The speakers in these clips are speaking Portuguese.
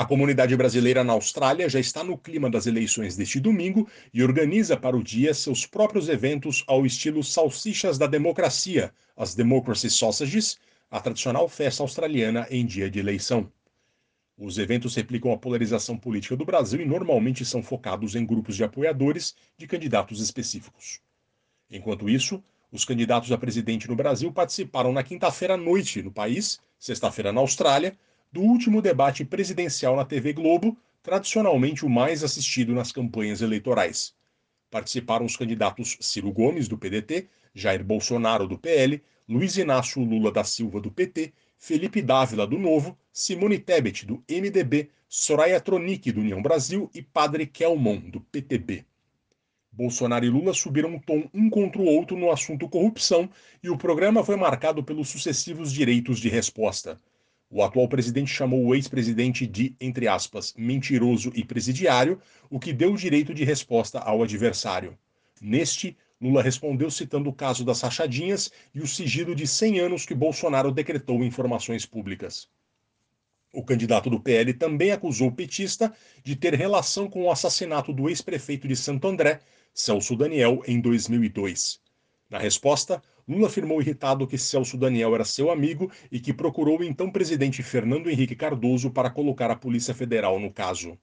A comunidade brasileira na Austrália já está no clima das eleições deste domingo e organiza para o dia seus próprios eventos ao estilo Salsichas da Democracia, as Democracy Sausages, a tradicional festa australiana em dia de eleição. Os eventos replicam a polarização política do Brasil e normalmente são focados em grupos de apoiadores de candidatos específicos. Enquanto isso, os candidatos a presidente no Brasil participaram na quinta-feira à noite no país, sexta-feira na Austrália, do último debate presidencial na TV Globo, tradicionalmente o mais assistido nas campanhas eleitorais. Participaram os candidatos Ciro Gomes, do PDT, Jair Bolsonaro, do PL, Luiz Inácio Lula da Silva, do PT, Felipe Dávila, do Novo, Simone Tebet, do MDB, Soraya Tronic, do União Brasil e Padre Kelmon, do PTB. Bolsonaro e Lula subiram um tom um contra o outro no assunto corrupção e o programa foi marcado pelos sucessivos direitos de resposta. O atual presidente chamou o ex-presidente de, entre aspas, mentiroso e presidiário, o que deu o direito de resposta ao adversário. Neste, Lula respondeu citando o caso das rachadinhas e o sigilo de 100 anos que Bolsonaro decretou em informações públicas. O candidato do PL também acusou o petista de ter relação com o assassinato do ex-prefeito de Santo André, Celso Daniel, em 2002. Na resposta, Lula afirmou irritado que Celso Daniel era seu amigo e que procurou o então presidente Fernando Henrique Cardoso para colocar a Polícia Federal no caso.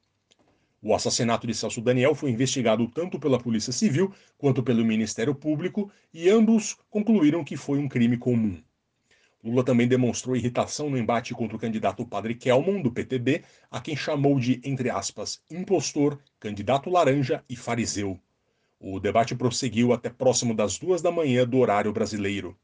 O assassinato de Celso Daniel foi investigado tanto pela Polícia Civil quanto pelo Ministério Público e ambos concluíram que foi um crime comum. Lula também demonstrou irritação no embate contra o candidato Padre Kelmon, do PTB, a quem chamou de, entre aspas, impostor, candidato laranja e fariseu. O debate prosseguiu até próximo das duas da manhã do horário brasileiro.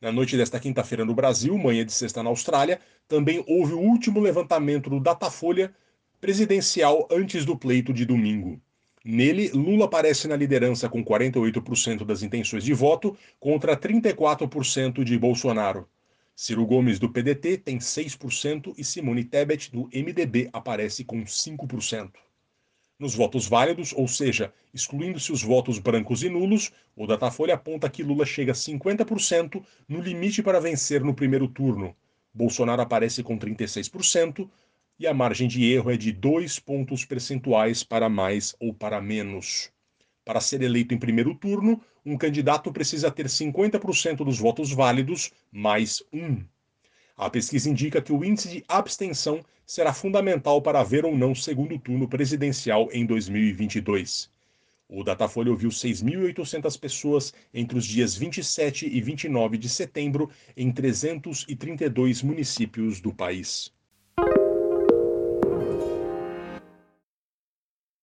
Na noite desta quinta-feira no Brasil, manhã de sexta na Austrália, também houve o último levantamento do Datafolha presidencial antes do pleito de domingo. Nele, Lula aparece na liderança com 48% das intenções de voto contra 34% de Bolsonaro. Ciro Gomes, do PDT, tem 6% e Simone Tebet, do MDB, aparece com 5%. Nos votos válidos, ou seja, excluindo-se os votos brancos e nulos, o Datafolha aponta que Lula chega a 50% no limite para vencer no primeiro turno. Bolsonaro aparece com 36% e a margem de erro é de 2 pontos percentuais para mais ou para menos. Para ser eleito em primeiro turno, um candidato precisa ter 50% dos votos válidos mais um. A pesquisa indica que o índice de abstenção será fundamental para haver ou não segundo turno presidencial em 2022. O Datafolha ouviu 6.800 pessoas entre os dias 27 e 29 de setembro em 332 municípios do país.